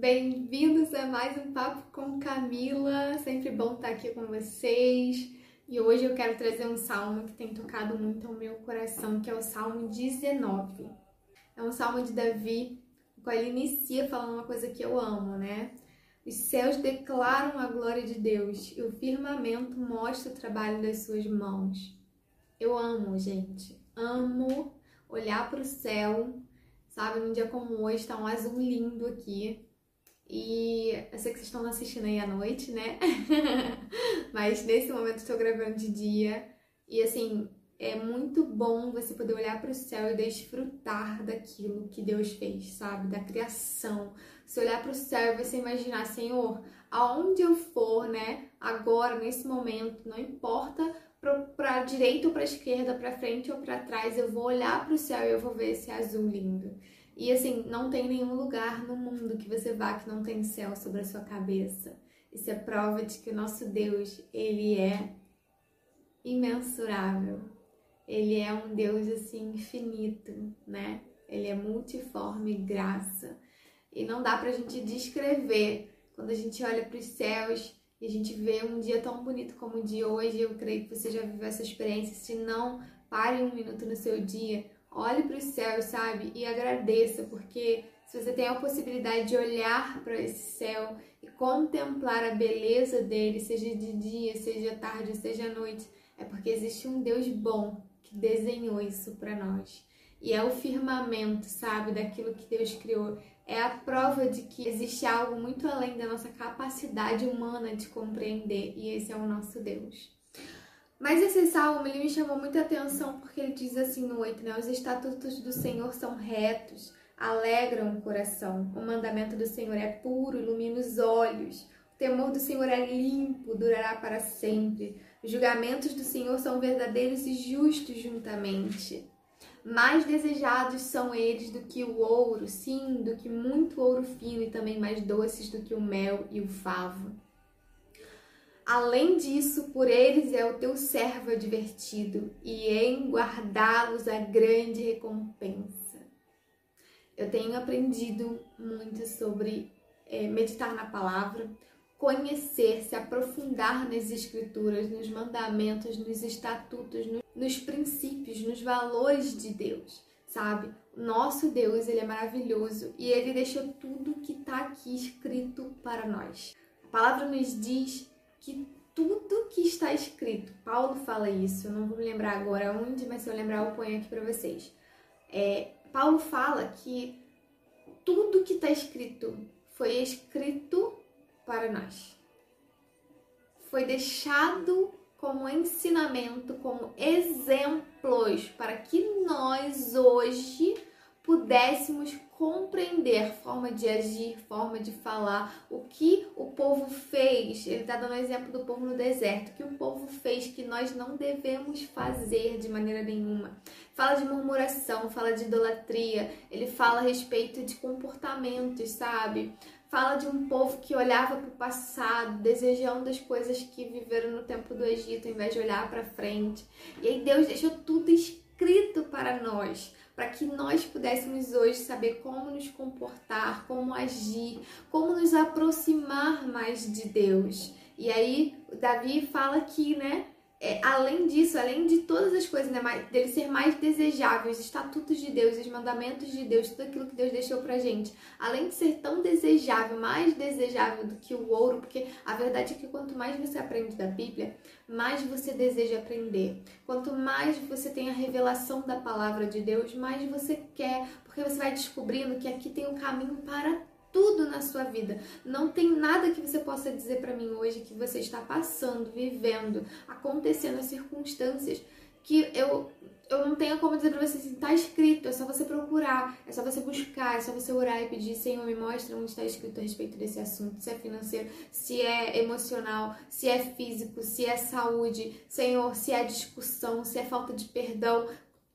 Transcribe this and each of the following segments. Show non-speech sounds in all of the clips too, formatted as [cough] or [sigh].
Bem-vindos a mais um Papo com Camila. Sempre bom estar aqui com vocês. E hoje eu quero trazer um salmo que tem tocado muito ao meu coração, que é o Salmo 19. É um salmo de Davi, o qual ele inicia falando uma coisa que eu amo, né? Os céus declaram a glória de Deus e o firmamento mostra o trabalho das suas mãos. Eu amo, gente. Amo olhar para o céu, sabe? Num dia como hoje, tá um azul lindo aqui. E eu sei que vocês estão assistindo aí à noite, né? [laughs] Mas nesse momento estou gravando de dia. E assim, é muito bom você poder olhar para o céu e desfrutar daquilo que Deus fez, sabe? Da criação. Você olhar para o céu e você imaginar, Senhor, aonde eu for, né? Agora, nesse momento, não importa para direita ou para esquerda, para frente ou para trás, eu vou olhar para o céu e eu vou ver esse azul lindo. E assim, não tem nenhum lugar no mundo que você vá que não tem céu sobre a sua cabeça. Isso é prova de que o nosso Deus, ele é imensurável. Ele é um Deus assim infinito, né? Ele é multiforme graça. E não dá pra gente descrever quando a gente olha para os céus e a gente vê um dia tão bonito como o de hoje. Eu creio que você já viveu essa experiência. Se não, pare um minuto no seu dia olhe para os céus, sabe? E agradeça, porque se você tem a possibilidade de olhar para esse céu e contemplar a beleza dele, seja de dia, seja tarde, seja noite, é porque existe um Deus bom que desenhou isso para nós. E é o firmamento, sabe, daquilo que Deus criou. É a prova de que existe algo muito além da nossa capacidade humana de compreender, e esse é o nosso Deus. Mas esse salmo ele me chamou muita atenção porque ele diz assim no 8, né? Os estatutos do Senhor são retos, alegram o coração. O mandamento do Senhor é puro, ilumina os olhos. O temor do Senhor é limpo, durará para sempre. Os julgamentos do Senhor são verdadeiros e justos juntamente. Mais desejados são eles do que o ouro, sim, do que muito ouro fino, e também mais doces do que o mel e o favo. Além disso, por eles é o teu servo advertido, e em guardá-los a grande recompensa. Eu tenho aprendido muito sobre é, meditar na palavra, conhecer, se aprofundar nas escrituras, nos mandamentos, nos estatutos, no, nos princípios, nos valores de Deus, sabe? Nosso Deus, ele é maravilhoso e ele deixou tudo que está aqui escrito para nós. A palavra nos diz que tudo que está escrito, Paulo fala isso, eu não vou me lembrar agora onde, mas se eu lembrar eu ponho aqui para vocês. É, Paulo fala que tudo que está escrito foi escrito para nós. Foi deixado como ensinamento, como exemplos para que nós hoje pudéssemos compreender forma de agir, forma de falar, o que o povo fez. Ele está dando exemplo do povo no deserto, o que o povo fez que nós não devemos fazer de maneira nenhuma. Fala de murmuração, fala de idolatria, ele fala a respeito de comportamentos, sabe? Fala de um povo que olhava para o passado, desejando as coisas que viveram no tempo do Egito, em vez de olhar para frente. E aí Deus deixou tudo escrito para nós para que nós pudéssemos hoje saber como nos comportar, como agir, como nos aproximar mais de Deus. E aí, Davi fala aqui, né? É, além disso, além de todas as coisas, né, dele ser mais desejável, os estatutos de Deus, os mandamentos de Deus, tudo aquilo que Deus deixou pra gente, além de ser tão desejável, mais desejável do que o ouro, porque a verdade é que quanto mais você aprende da Bíblia, mais você deseja aprender. Quanto mais você tem a revelação da palavra de Deus, mais você quer, porque você vai descobrindo que aqui tem um caminho para tudo na sua vida. Não tem nada que você possa dizer para mim hoje que você está passando, vivendo, acontecendo as circunstâncias que eu eu não tenho como dizer para você assim, tá escrito, é só você procurar, é só você buscar, é só você orar e pedir, Senhor, me mostra onde está escrito a respeito desse assunto, se é financeiro, se é emocional, se é físico, se é saúde, Senhor, se é discussão, se é falta de perdão,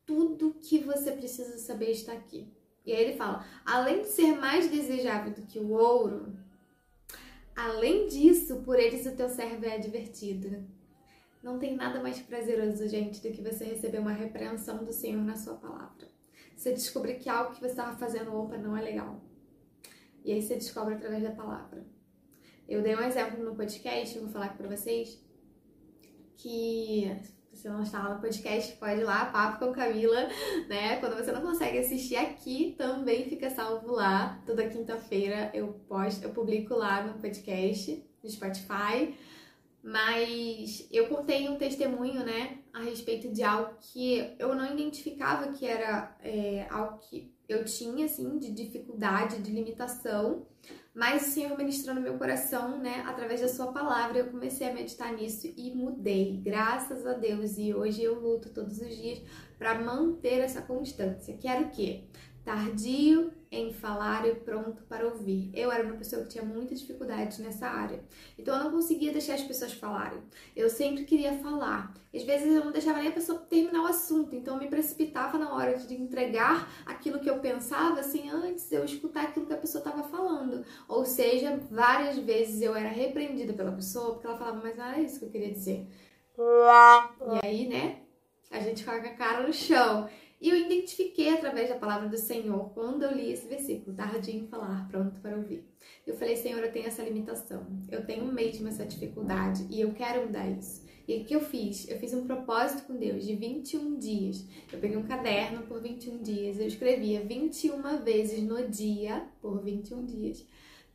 tudo que você precisa saber está aqui. E aí ele fala: além de ser mais desejável do que o ouro, além disso, por eles o teu servo é advertido. Não tem nada mais prazeroso, gente, do que você receber uma repreensão do Senhor na sua palavra. Você descobrir que algo que você estava fazendo, opa, não é legal. E aí você descobre através da palavra. Eu dei um exemplo no podcast, vou falar aqui pra vocês, que se você não está lá no podcast, pode ir lá, Papo com Camila, né? Quando você não consegue assistir aqui, também fica salvo lá. Toda quinta-feira eu posto, eu publico lá no podcast, no Spotify. Mas eu contei um testemunho, né, a respeito de algo que eu não identificava que era é, algo que eu tinha, assim, de dificuldade, de limitação, mas o Senhor ministrou no meu coração, né, através da Sua palavra, eu comecei a meditar nisso e mudei, graças a Deus. E hoje eu luto todos os dias para manter essa constância. Que era o quê? Tardio em falar e pronto para ouvir. Eu era uma pessoa que tinha muita dificuldade nessa área. Então eu não conseguia deixar as pessoas falarem. Eu sempre queria falar. Às vezes eu não deixava nem a pessoa terminar o assunto. Então eu me precipitava na hora de entregar aquilo que eu pensava, assim, antes eu escutar aquilo que a pessoa estava falando. Ou seja, várias vezes eu era repreendida pela pessoa porque ela falava, mas não era isso que eu queria dizer. E aí, né? A gente coloca a cara no chão. E eu identifiquei através da palavra do Senhor quando eu li esse versículo, tardio em falar, pronto para ouvir. Eu falei, Senhor, eu tenho essa limitação, eu tenho mesmo essa dificuldade e eu quero mudar isso. E o que eu fiz? Eu fiz um propósito com Deus de 21 dias. Eu peguei um caderno por 21 dias, eu escrevia 21 vezes no dia, por 21 dias,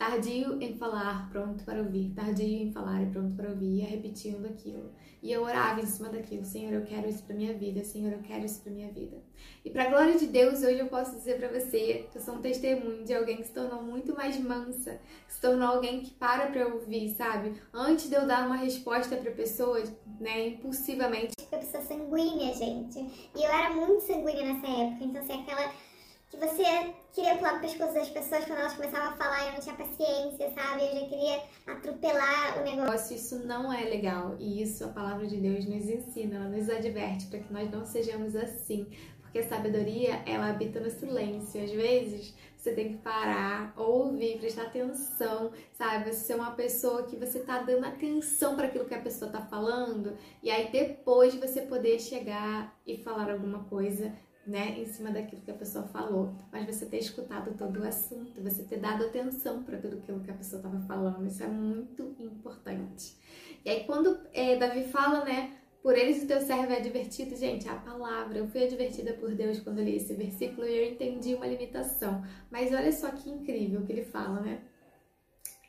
tardio em falar, pronto para ouvir, tardio em falar e pronto para ouvir, ia repetindo aquilo. E eu orava em cima daquilo, Senhor, eu quero isso para minha vida, Senhor, eu quero isso para minha vida. E para glória de Deus, hoje eu posso dizer para você que eu sou um testemunho de alguém que se tornou muito mais mansa, que se tornou alguém que para para ouvir, sabe? Antes de eu dar uma resposta para pessoas, né, impulsivamente. Eu pessoa sanguínea, gente. E eu era muito sanguínea nessa época, então assim, aquela que você queria pular pro pescoço das pessoas quando elas começavam a falar eu não tinha paciência, sabe? Eu já queria atropelar o negócio. Isso não é legal e isso a palavra de Deus nos ensina, ela nos adverte para que nós não sejamos assim. Porque a sabedoria, ela habita no silêncio. Às vezes, você tem que parar, ouvir, prestar atenção, sabe? Você ser uma pessoa que você tá dando atenção para aquilo que a pessoa tá falando, e aí depois você poder chegar e falar alguma coisa né, em cima daquilo que a pessoa falou, mas você ter escutado todo o assunto, você ter dado atenção para tudo aquilo que a pessoa estava falando, isso é muito importante. E aí quando é, Davi fala, né, por eles o teu servo é advertido, gente, a palavra, eu fui advertida por Deus quando eu li esse versículo e eu entendi uma limitação, mas olha só que incrível que ele fala, né,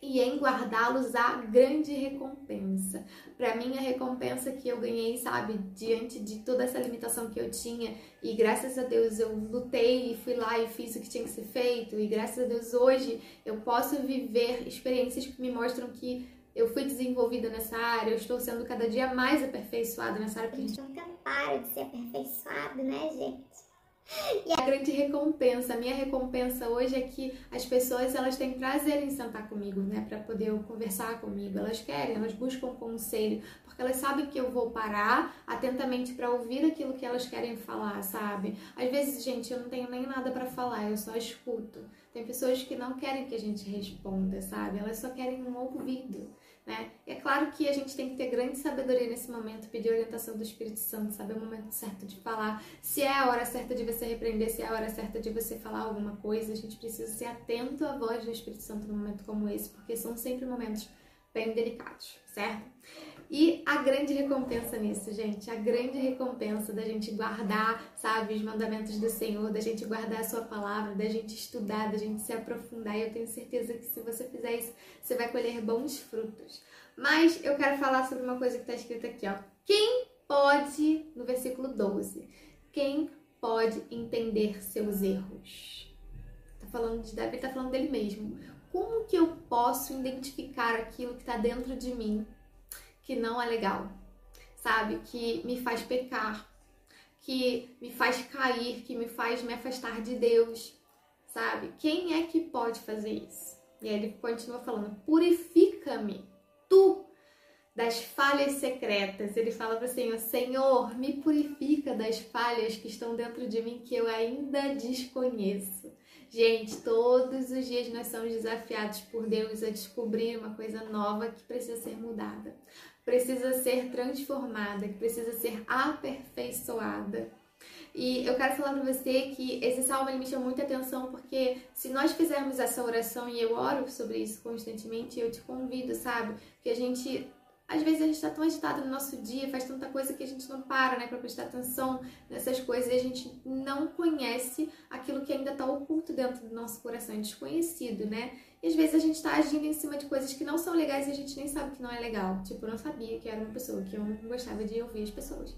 e em guardá-los a grande recompensa. Para mim, a recompensa que eu ganhei, sabe, diante de toda essa limitação que eu tinha, e graças a Deus eu lutei e fui lá e fiz o que tinha que ser feito, e graças a Deus hoje eu posso viver experiências que me mostram que eu fui desenvolvida nessa área, eu estou sendo cada dia mais aperfeiçoada nessa área. A gente nunca para de ser aperfeiçoado, né, gente? [laughs] E a grande recompensa, a minha recompensa hoje é que as pessoas elas têm prazer em sentar comigo, né, para poder conversar comigo. Elas querem, elas buscam conselho, porque elas sabem que eu vou parar atentamente para ouvir aquilo que elas querem falar, sabe? Às vezes, gente, eu não tenho nem nada para falar, eu só escuto. Tem pessoas que não querem que a gente responda, sabe? Elas só querem um ouvido. Né? É claro que a gente tem que ter grande sabedoria nesse momento, pedir orientação do Espírito Santo, saber o momento certo de falar, se é a hora certa de você repreender, se é a hora certa de você falar alguma coisa. A gente precisa ser atento à voz do Espírito Santo num momento como esse, porque são sempre momentos bem delicados, certo? E a grande recompensa nisso, gente, a grande recompensa da gente guardar, sabe, os mandamentos do Senhor, da gente guardar a sua palavra, da gente estudar, da gente se aprofundar. E eu tenho certeza que se você fizer isso, você vai colher bons frutos. Mas eu quero falar sobre uma coisa que está escrita aqui, ó. Quem pode, no versículo 12, quem pode entender seus erros? Tá falando de Davi, tá falando dele mesmo. Como que eu posso identificar aquilo que está dentro de mim que não é legal, sabe? Que me faz pecar, que me faz cair, que me faz me afastar de Deus, sabe? Quem é que pode fazer isso? E aí ele continua falando: purifica-me, tu, das falhas secretas. Ele fala para o Senhor: Senhor, me purifica das falhas que estão dentro de mim que eu ainda desconheço. Gente, todos os dias nós somos desafiados por Deus a descobrir uma coisa nova que precisa ser mudada precisa ser transformada, que precisa ser aperfeiçoada. E eu quero falar para você que esse salmo ele me chama muita atenção porque se nós fizermos essa oração e eu oro sobre isso constantemente, eu te convido, sabe? Que a gente às vezes a gente está tão agitado no nosso dia, faz tanta coisa que a gente não para, né, para prestar atenção nessas coisas e a gente não conhece aquilo que ainda está oculto dentro do nosso coração, é desconhecido, né? E às vezes a gente está agindo em cima de coisas que não são legais e a gente nem sabe que não é legal. Tipo, eu não sabia que era uma pessoa que eu não gostava de ouvir as pessoas.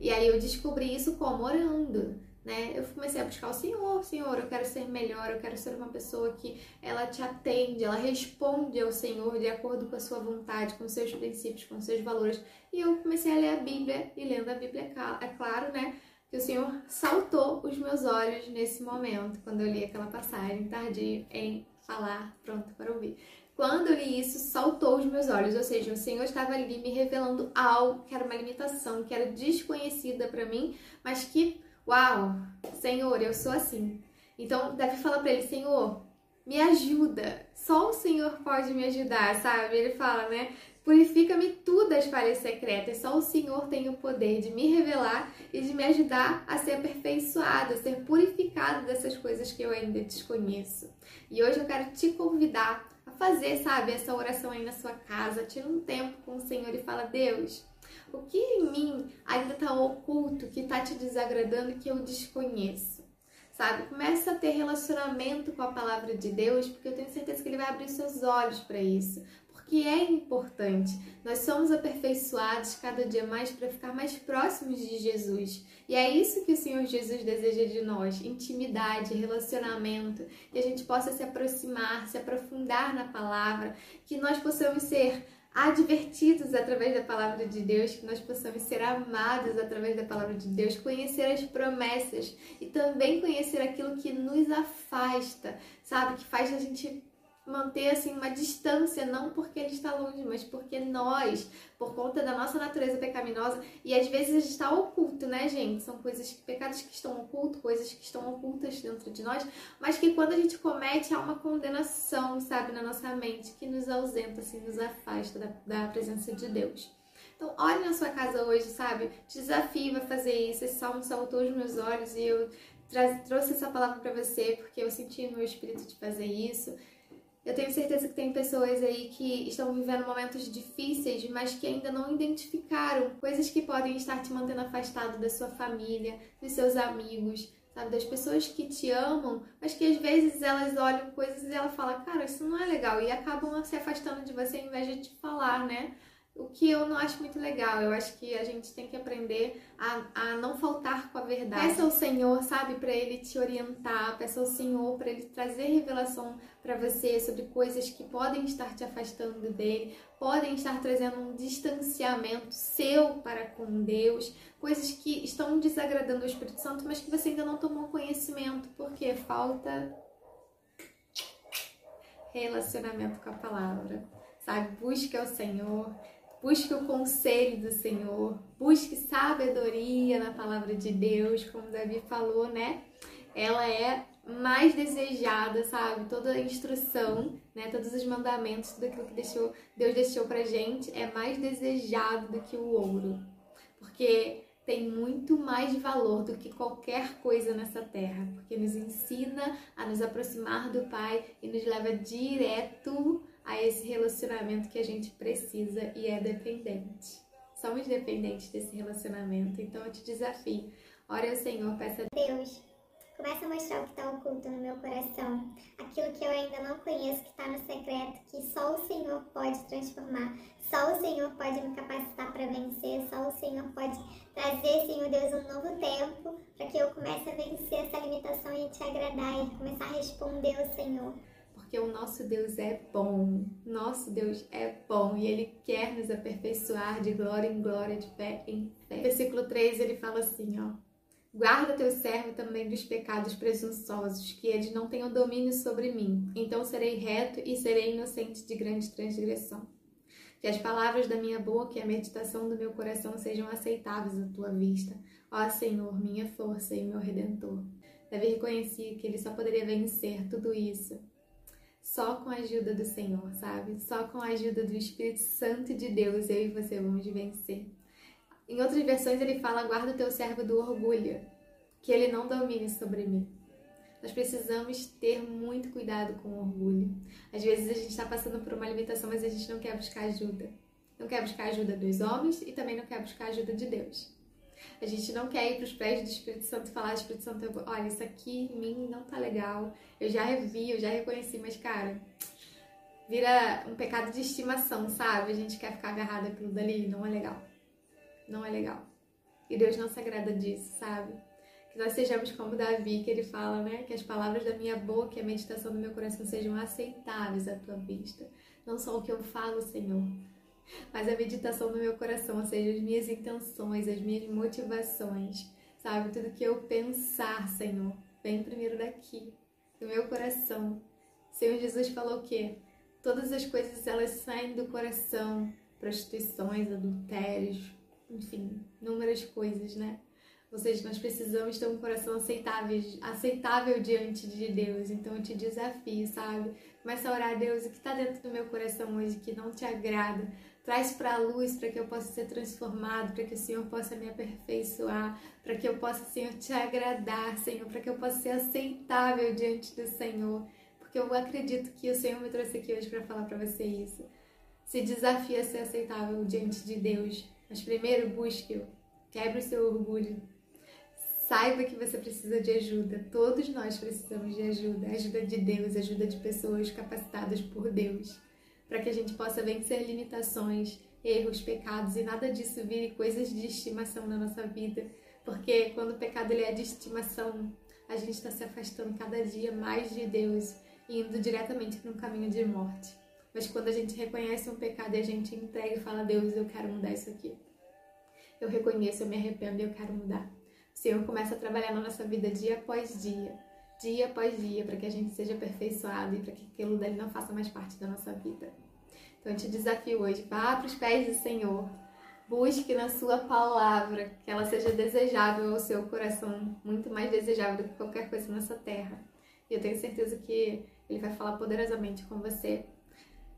E aí eu descobri isso como orando né? Eu comecei a buscar o Senhor, Senhor, eu quero ser melhor, eu quero ser uma pessoa que ela te atende, ela responde ao Senhor de acordo com a sua vontade, com seus princípios, com seus valores. E eu comecei a ler a Bíblia, e lendo a Bíblia, é claro, né? Que o Senhor saltou os meus olhos nesse momento, quando eu li aquela passagem, tarde em falar, pronto para ouvir. Quando eu li isso, saltou os meus olhos, ou seja, o Senhor estava ali me revelando algo que era uma limitação, que era desconhecida para mim, mas que Uau, Senhor, eu sou assim. Então, deve falar para ele, Senhor, me ajuda. Só o Senhor pode me ajudar, sabe? Ele fala, né? Purifica-me tudo das falhas secretas. Só o Senhor tem o poder de me revelar e de me ajudar a ser aperfeiçoado, a ser purificado dessas coisas que eu ainda desconheço. E hoje eu quero te convidar a fazer, sabe, essa oração aí na sua casa. Tira um tempo com o Senhor e fala: Deus, o que em mim ainda está oculto, que está te desagradando, que eu desconheço? Sabe? Começa a ter relacionamento com a palavra de Deus, porque eu tenho certeza que Ele vai abrir seus olhos para isso. Porque é importante. Nós somos aperfeiçoados cada dia mais para ficar mais próximos de Jesus. E é isso que o Senhor Jesus deseja de nós: intimidade, relacionamento, que a gente possa se aproximar, se aprofundar na palavra, que nós possamos ser advertidos através da palavra de Deus, que nós possamos ser amados através da palavra de Deus, conhecer as promessas e também conhecer aquilo que nos afasta, sabe? Que faz a gente manter assim uma distância, não porque ele está longe, mas porque nós, por conta da nossa natureza pecaminosa, e às vezes está oculto, né, gente? São coisas, pecados que estão ocultos, coisas que estão ocultas dentro de nós, mas que quando a gente comete há uma condenação, sabe, na nossa mente, que nos ausenta, assim, nos afasta da, da presença de Deus. Então, olhe na sua casa hoje, sabe? Te desafio a fazer isso. Esse salmo saltou os meus olhos e eu trouxe essa palavra para você porque eu senti no meu espírito de fazer isso. Eu tenho certeza que tem pessoas aí que estão vivendo momentos difíceis, mas que ainda não identificaram coisas que podem estar te mantendo afastado da sua família, dos seus amigos, sabe, das pessoas que te amam, mas que às vezes elas olham coisas e ela fala, cara, isso não é legal e acabam se afastando de você ao invés de te falar, né? O que eu não acho muito legal. Eu acho que a gente tem que aprender a, a não faltar com a verdade. Peça ao Senhor, sabe, para Ele te orientar, peça ao Senhor para Ele trazer revelação para você sobre coisas que podem estar te afastando dele, podem estar trazendo um distanciamento seu para com Deus, coisas que estão desagradando o Espírito Santo, mas que você ainda não tomou conhecimento, porque falta relacionamento com a palavra. Sabe, busque ao Senhor, Busque o conselho do Senhor, busque sabedoria na palavra de Deus, como Davi falou, né? Ela é mais desejada, sabe? Toda a instrução, né? Todos os mandamentos, tudo aquilo que deixou, Deus deixou pra gente é mais desejado do que o ouro. Porque tem muito mais valor do que qualquer coisa nessa terra, porque nos ensina a nos aproximar do Pai e nos leva direto a esse relacionamento que a gente precisa e é dependente. Somos dependentes desse relacionamento, então eu te desafio. Ore ao Senhor, peça a Deus. Começa a mostrar o que está oculto no meu coração, aquilo que eu ainda não conheço, que está no secreto, que só o Senhor pode transformar, só o Senhor pode me capacitar para vencer, só o Senhor pode trazer, Senhor Deus, um novo tempo para que eu comece a vencer essa limitação e te agradar e começar a responder ao Senhor porque o nosso Deus é bom. Nosso Deus é bom e ele quer nos aperfeiçoar de glória em glória, de fé em fé. Versículo 3 ele fala assim, ó: Guarda teu servo também dos pecados presunçosos, que eles não tenham domínio sobre mim. Então serei reto e serei inocente de grande transgressão. Que as palavras da minha boca e a meditação do meu coração sejam aceitáveis à tua vista. Ó Senhor, minha força e meu redentor. Davi reconhecia que ele só poderia vencer tudo isso só com a ajuda do Senhor, sabe? Só com a ajuda do Espírito Santo de Deus, eu e você vamos vencer. Em outras versões ele fala: guarda o teu servo do orgulho. que ele não domine sobre mim. Nós precisamos ter muito cuidado com o orgulho. Às vezes a gente está passando por uma limitação, mas a gente não quer buscar ajuda. Não quer buscar ajuda dos homens e também não quer buscar ajuda de Deus. A gente não quer ir para os pés do Espírito Santo e falar, Espírito Santo, olha, isso aqui em mim não tá legal. Eu já revi, eu já reconheci, mas cara, vira um pecado de estimação, sabe? A gente quer ficar agarrado àquilo dali, não é legal. Não é legal. E Deus não se agrada disso, sabe? Que nós sejamos como Davi, que ele fala, né? Que as palavras da minha boca e a meditação do meu coração sejam aceitáveis à tua vista. Não só o que eu falo, Senhor, mas a meditação do meu coração, ou seja, as minhas intenções, as minhas motivações, sabe? Tudo que eu pensar, Senhor, vem primeiro daqui, do meu coração. O Senhor Jesus falou o quê? Todas as coisas elas saem do coração, prostituições, adultérios, enfim, inúmeras coisas, né? Ou seja, nós precisamos ter um coração aceitável, aceitável diante de Deus. Então eu te desafio, sabe? Começa a orar a Deus, o que está dentro do meu coração hoje que não te agrada, traz para a luz para que eu possa ser transformado, para que o Senhor possa me aperfeiçoar, para que eu possa, Senhor, te agradar, Senhor, para que eu possa ser aceitável diante do Senhor, porque eu acredito que o Senhor me trouxe aqui hoje para falar para você isso. Se desafia a ser aceitável diante de Deus, mas primeiro busque-o, quebre o seu orgulho, Saiba que você precisa de ajuda. Todos nós precisamos de ajuda. Ajuda de Deus, ajuda de pessoas capacitadas por Deus para que a gente possa vencer limitações, erros, pecados e nada disso vire coisas de estimação na nossa vida, porque quando o pecado ele é de estimação, a gente está se afastando cada dia mais de Deus e indo diretamente para um caminho de morte. Mas quando a gente reconhece um pecado e a gente entrega e fala, Deus, eu quero mudar isso aqui. Eu reconheço, eu me arrependo e eu quero mudar. O Senhor começa a trabalhar na nossa vida dia após dia dia após dia, para que a gente seja aperfeiçoado e para que aquilo dali não faça mais parte da nossa vida. Então eu te desafio hoje, vá para os pés do Senhor, busque na sua palavra, que ela seja desejável ao seu coração, muito mais desejável do que qualquer coisa nessa terra. E eu tenho certeza que ele vai falar poderosamente com você.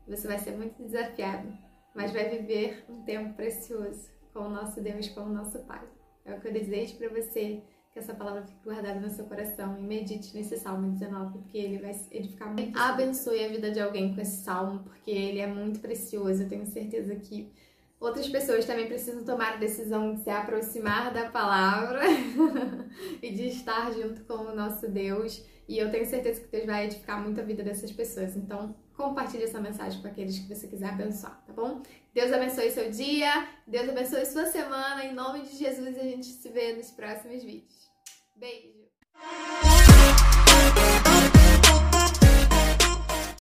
Você vai ser muito desafiado, mas vai viver um tempo precioso com o nosso Deus, com o nosso Pai. É o que eu desejo para você essa palavra fique guardada no seu coração e medite nesse Salmo 19, porque ele vai edificar muito. Abençoe a vida de alguém com esse salmo, porque ele é muito precioso. Eu tenho certeza que outras pessoas também precisam tomar a decisão de se aproximar da palavra [laughs] e de estar junto com o nosso Deus. E eu tenho certeza que Deus vai edificar muito a vida dessas pessoas. Então, compartilhe essa mensagem com aqueles que você quiser abençoar, tá bom? Deus abençoe seu dia, Deus abençoe sua semana. Em nome de Jesus, a gente se vê nos próximos vídeos. Beijo!